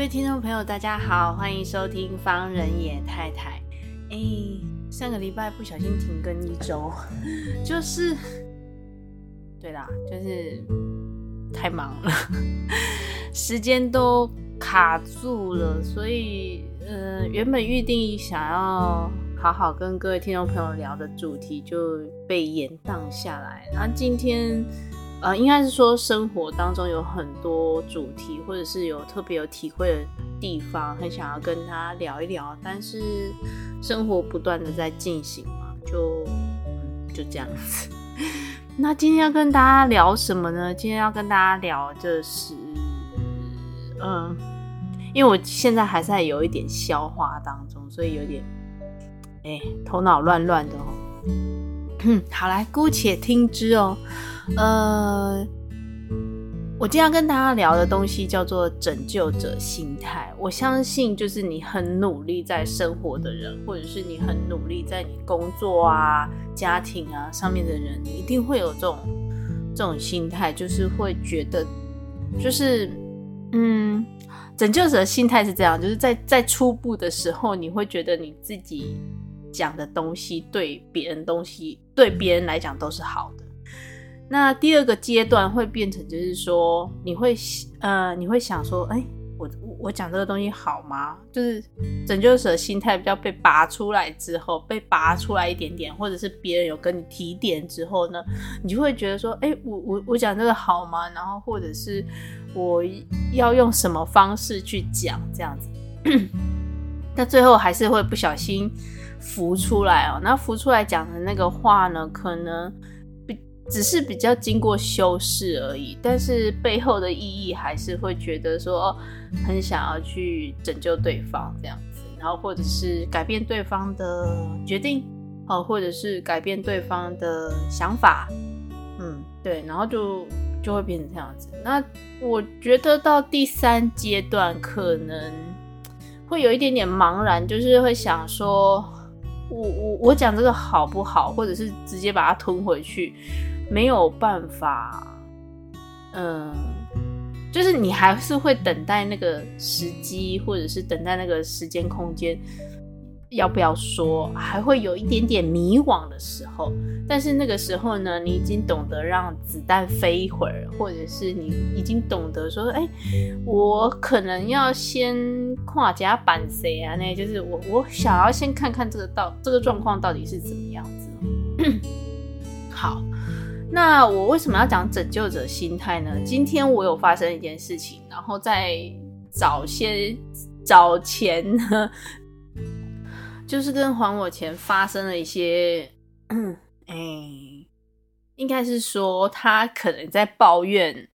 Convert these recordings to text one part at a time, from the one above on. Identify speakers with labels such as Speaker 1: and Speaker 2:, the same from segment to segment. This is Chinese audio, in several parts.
Speaker 1: 各位听众朋友，大家好，欢迎收听方人野太太。哎，上个礼拜不小心停更一周，就是，对啦，就是太忙了，时间都卡住了，所以，呃，原本预定想要好好跟各位听众朋友聊的主题就被延宕下来。然后今天，呃，应该是说生活当中有很多主题，或者是有特别有体会的地方，很想要跟他聊一聊，但是。生活不断的在进行嘛，就嗯就这样子。那今天要跟大家聊什么呢？今天要跟大家聊就是，嗯，因为我现在还在有一点消化当中，所以有点，哎、头脑乱乱的哦。好，来，姑且听之哦。呃。我今天要跟大家聊的东西叫做拯救者心态。我相信，就是你很努力在生活的人，或者是你很努力在你工作啊、家庭啊上面的人，你一定会有这种这种心态，就是会觉得，就是嗯，拯救者心态是这样，就是在在初步的时候，你会觉得你自己讲的东西对别人东西对别人来讲都是好的。那第二个阶段会变成，就是说，你会呃，你会想说，哎、欸，我我讲这个东西好吗？就是拯救者心态比较被拔出来之后，被拔出来一点点，或者是别人有跟你提点之后呢，你就会觉得说，哎、我我我讲这个好吗？然后或者是我要用什么方式去讲这样子？那最后还是会不小心浮出来哦。那浮出来讲的那个话呢，可能比。只是比较经过修饰而已，但是背后的意义还是会觉得说很想要去拯救对方这样子，然后或者是改变对方的决定，哦，或者是改变对方的想法，嗯，对，然后就就会变成这样子。那我觉得到第三阶段可能会有一点点茫然，就是会想说我我我讲这个好不好，或者是直接把它吞回去。没有办法，嗯，就是你还是会等待那个时机，或者是等待那个时间空间，要不要说，还会有一点点迷惘的时候。但是那个时候呢，你已经懂得让子弹飞一会儿，或者是你已经懂得说，哎，我可能要先跨甲板谁啊？那就是我，我想要先看看这个到这个状况到底是怎么样子。好。那我为什么要讲拯救者心态呢？今天我有发生一件事情，然后在早些早前呢，就是跟还我钱发生了一些，哎，应该是说他可能在抱怨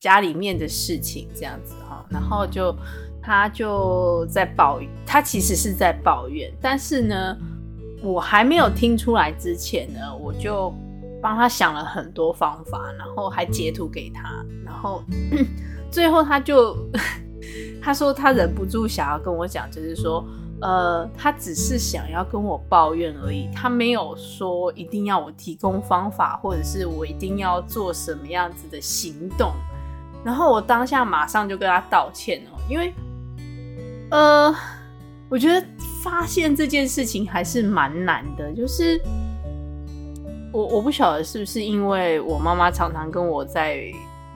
Speaker 1: 家里面的事情这样子哈，然后就他就在抱怨，他其实是在抱怨，但是呢，我还没有听出来之前呢，我就。帮他想了很多方法，然后还截图给他，然后 最后他就 他说他忍不住想要跟我讲，就是说，呃，他只是想要跟我抱怨而已，他没有说一定要我提供方法，或者是我一定要做什么样子的行动。然后我当下马上就跟他道歉哦，因为呃，我觉得发现这件事情还是蛮难的，就是。我我不晓得是不是因为我妈妈常常跟我在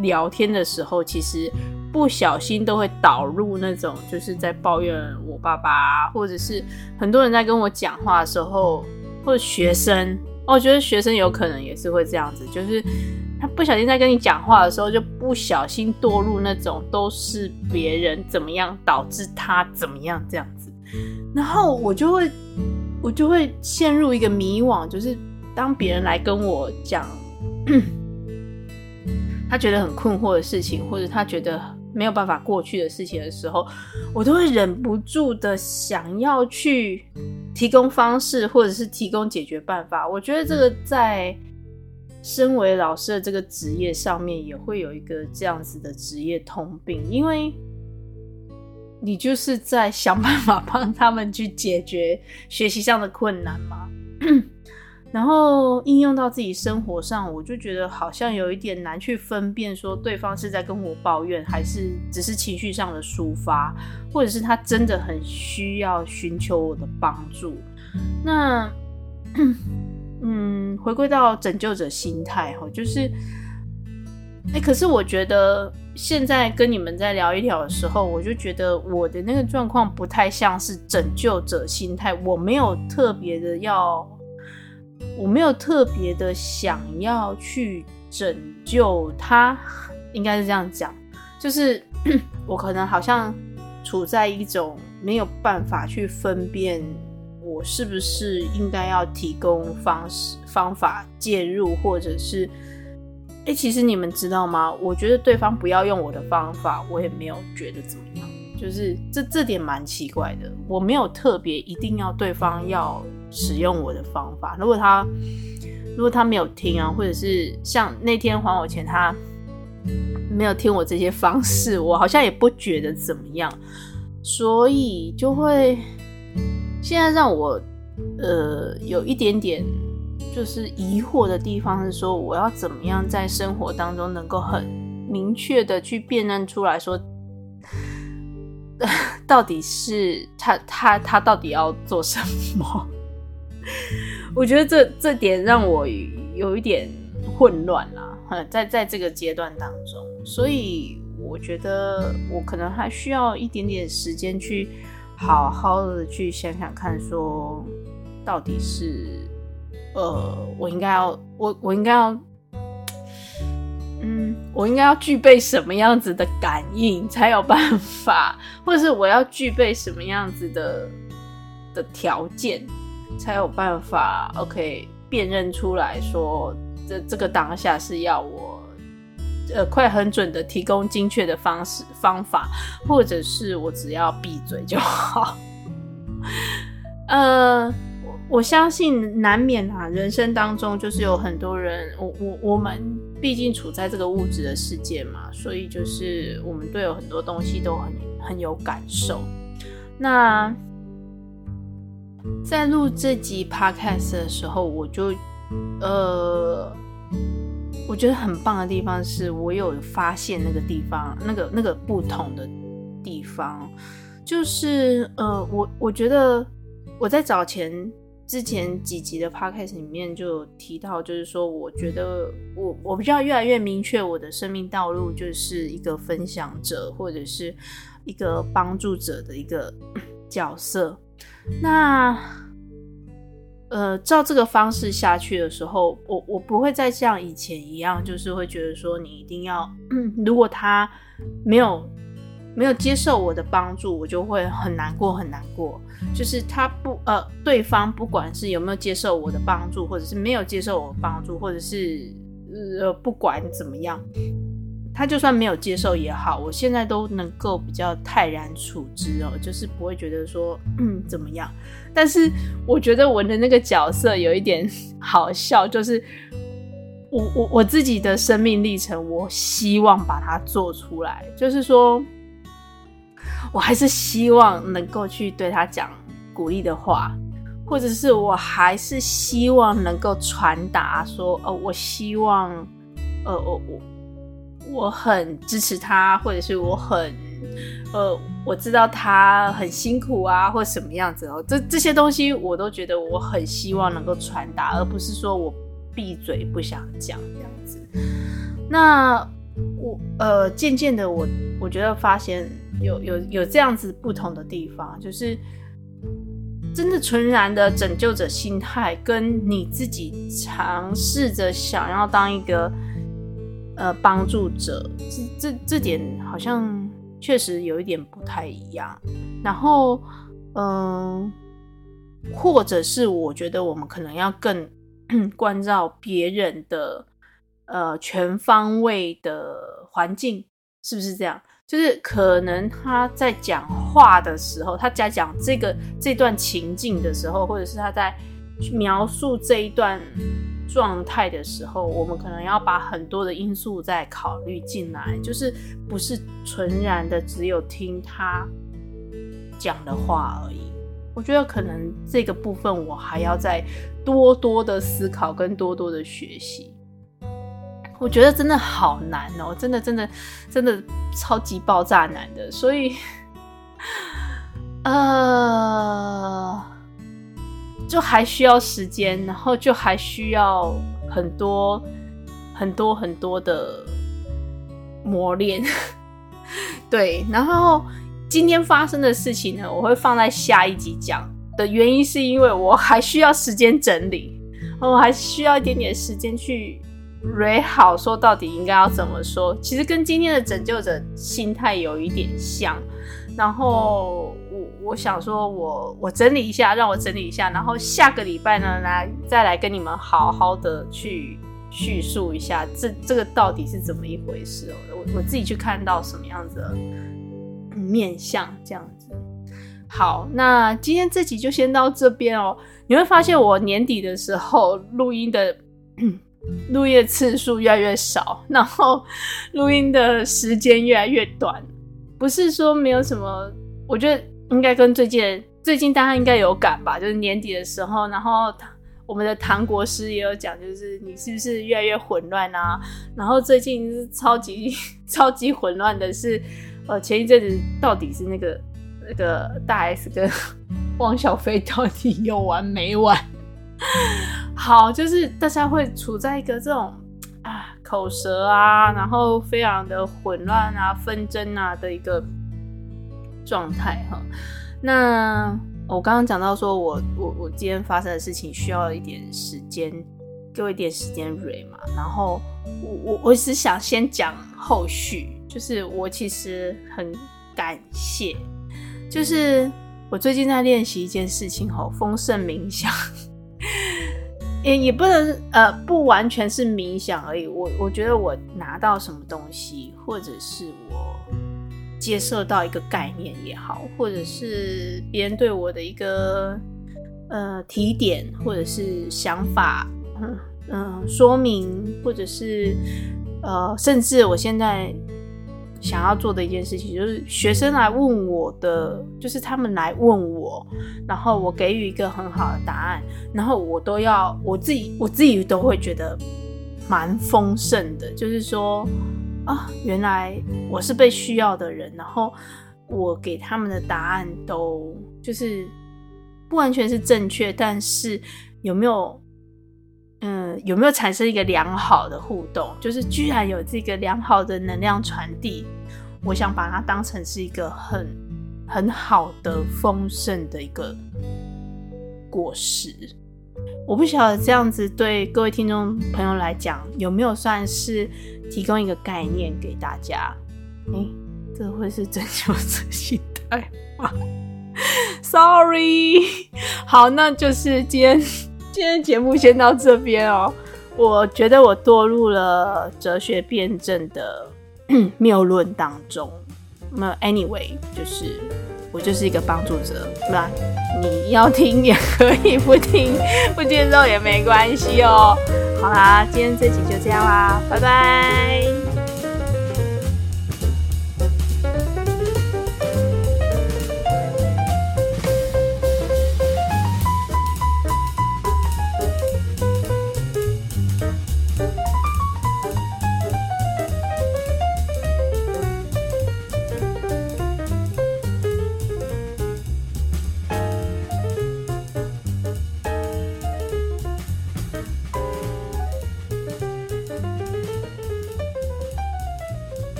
Speaker 1: 聊天的时候，其实不小心都会导入那种就是在抱怨我爸爸，或者是很多人在跟我讲话的时候，或者学生，我觉得学生有可能也是会这样子，就是他不小心在跟你讲话的时候，就不小心堕入那种都是别人怎么样导致他怎么样这样子，然后我就会我就会陷入一个迷惘，就是。当别人来跟我讲，他觉得很困惑的事情，或者他觉得没有办法过去的事情的时候，我都会忍不住的想要去提供方式，或者是提供解决办法。我觉得这个在身为老师的这个职业上面，也会有一个这样子的职业通病，因为你就是在想办法帮他们去解决学习上的困难嘛。然后应用到自己生活上，我就觉得好像有一点难去分辨，说对方是在跟我抱怨，还是只是情绪上的抒发，或者是他真的很需要寻求我的帮助。那，嗯，回归到拯救者心态哈，就是，哎，可是我觉得现在跟你们在聊一聊的时候，我就觉得我的那个状况不太像是拯救者心态，我没有特别的要。我没有特别的想要去拯救他，应该是这样讲，就是 我可能好像处在一种没有办法去分辨，我是不是应该要提供方式方法介入，或者是，哎，其实你们知道吗？我觉得对方不要用我的方法，我也没有觉得怎么样。就是这这点蛮奇怪的，我没有特别一定要对方要使用我的方法。如果他如果他没有听啊，或者是像那天还我钱，他没有听我这些方式，我好像也不觉得怎么样，所以就会现在让我呃有一点点就是疑惑的地方是说，我要怎么样在生活当中能够很明确的去辨认出来说。到底是他他他到底要做什么？我觉得这这点让我有一点混乱啦，在在这个阶段当中，所以我觉得我可能还需要一点点时间去好好的去想想看，说到底是呃，我应该要我我应该要。嗯，我应该要具备什么样子的感应才有办法，或者是我要具备什么样子的的条件才有办法？OK，辨认出来说这这个当下是要我呃快很准的提供精确的方式方法，或者是我只要闭嘴就好。呃。我相信难免啊，人生当中就是有很多人，我我我们毕竟处在这个物质的世界嘛，所以就是我们对有很多东西都很很有感受。那在录这集 podcast 的时候，我就呃，我觉得很棒的地方是我有发现那个地方，那个那个不同的地方，就是呃，我我觉得我在早前。之前几集的 podcast 里面就有提到，就是说，我觉得我我比较越来越明确，我的生命道路就是一个分享者或者是一个帮助者的一个角色。那呃，照这个方式下去的时候，我我不会再像以前一样，就是会觉得说，你一定要，如果他没有。没有接受我的帮助，我就会很难过，很难过。就是他不呃，对方不管是有没有接受我的帮助，或者是没有接受我的帮助，或者是呃不管怎么样，他就算没有接受也好，我现在都能够比较泰然处之哦，就是不会觉得说嗯怎么样。但是我觉得我的那个角色有一点 好笑，就是我我我自己的生命历程，我希望把它做出来，就是说。我还是希望能够去对他讲鼓励的话，或者是我还是希望能够传达说，呃，我希望，呃，我我我很支持他，或者是我很，呃，我知道他很辛苦啊，或什么样子哦，这这些东西我都觉得我很希望能够传达，而不是说我闭嘴不想讲这样子。那我呃，渐渐的我我觉得发现。有有有这样子不同的地方，就是真的纯然的拯救者心态，跟你自己尝试着想要当一个呃帮助者，这这这点好像确实有一点不太一样。然后，嗯、或者是我觉得我们可能要更 关照别人的呃全方位的环境。是不是这样？就是可能他在讲话的时候，他在讲这个这段情境的时候，或者是他在描述这一段状态的时候，我们可能要把很多的因素再考虑进来，就是不是纯然的只有听他讲的话而已。我觉得可能这个部分我还要再多多的思考跟多多的学习。我觉得真的好难哦，真的真的真的超级爆炸难的，所以，呃，就还需要时间，然后就还需要很多很多很多的磨练，对。然后今天发生的事情呢，我会放在下一集讲的原因，是因为我还需要时间整理，我还需要一点点时间去。蕊好说，到底应该要怎么说？其实跟今天的拯救者心态有一点像。然后我想说我，我整理一下，让我整理一下，然后下个礼拜呢，来再来跟你们好好的去叙述一下这这个到底是怎么一回事哦。我我自己去看到什么样子的面相这样子。好，那今天这集就先到这边哦。你会发现我年底的时候录音的。录音的次数越来越少，然后录音的时间越来越短。不是说没有什么，我觉得应该跟最近最近大家应该有感吧，就是年底的时候，然后我们的唐国师也有讲，就是你是不是越来越混乱啊？然后最近超级 超级混乱的是，呃，前一阵子到底是那个那个大 S 跟 汪小菲到底有完没完？好，就是大家会处在一个这种啊口舌啊，然后非常的混乱啊、纷争啊的一个状态哈。那我刚刚讲到说我，我我今天发生的事情需要一点时间，给我一点时间蕊嘛。然后我我我只想先讲后续，就是我其实很感谢，就是我最近在练习一件事情哦，丰盛冥想。也也不能呃，不完全是冥想而已。我我觉得我拿到什么东西，或者是我接受到一个概念也好，或者是别人对我的一个呃提点，或者是想法，嗯嗯，说明，或者是呃，甚至我现在。想要做的一件事情，就是学生来问我的，就是他们来问我，然后我给予一个很好的答案，然后我都要我自己，我自己都会觉得蛮丰盛的。就是说啊，原来我是被需要的人，然后我给他们的答案都就是不完全是正确，但是有没有？嗯，有没有产生一个良好的互动？就是居然有这个良好的能量传递，我想把它当成是一个很很好的丰盛的一个果实。我不晓得这样子对各位听众朋友来讲有没有算是提供一个概念给大家？诶，这会是拯救者心态吗？Sorry，好，那就是今天。今天节目先到这边哦，我觉得我堕入了哲学辩证的 谬论当中。那 anyway，就是我就是一个帮助者，那你要听也可以，不听 不接受也没关系哦。好啦，今天这集就这样啦，拜拜。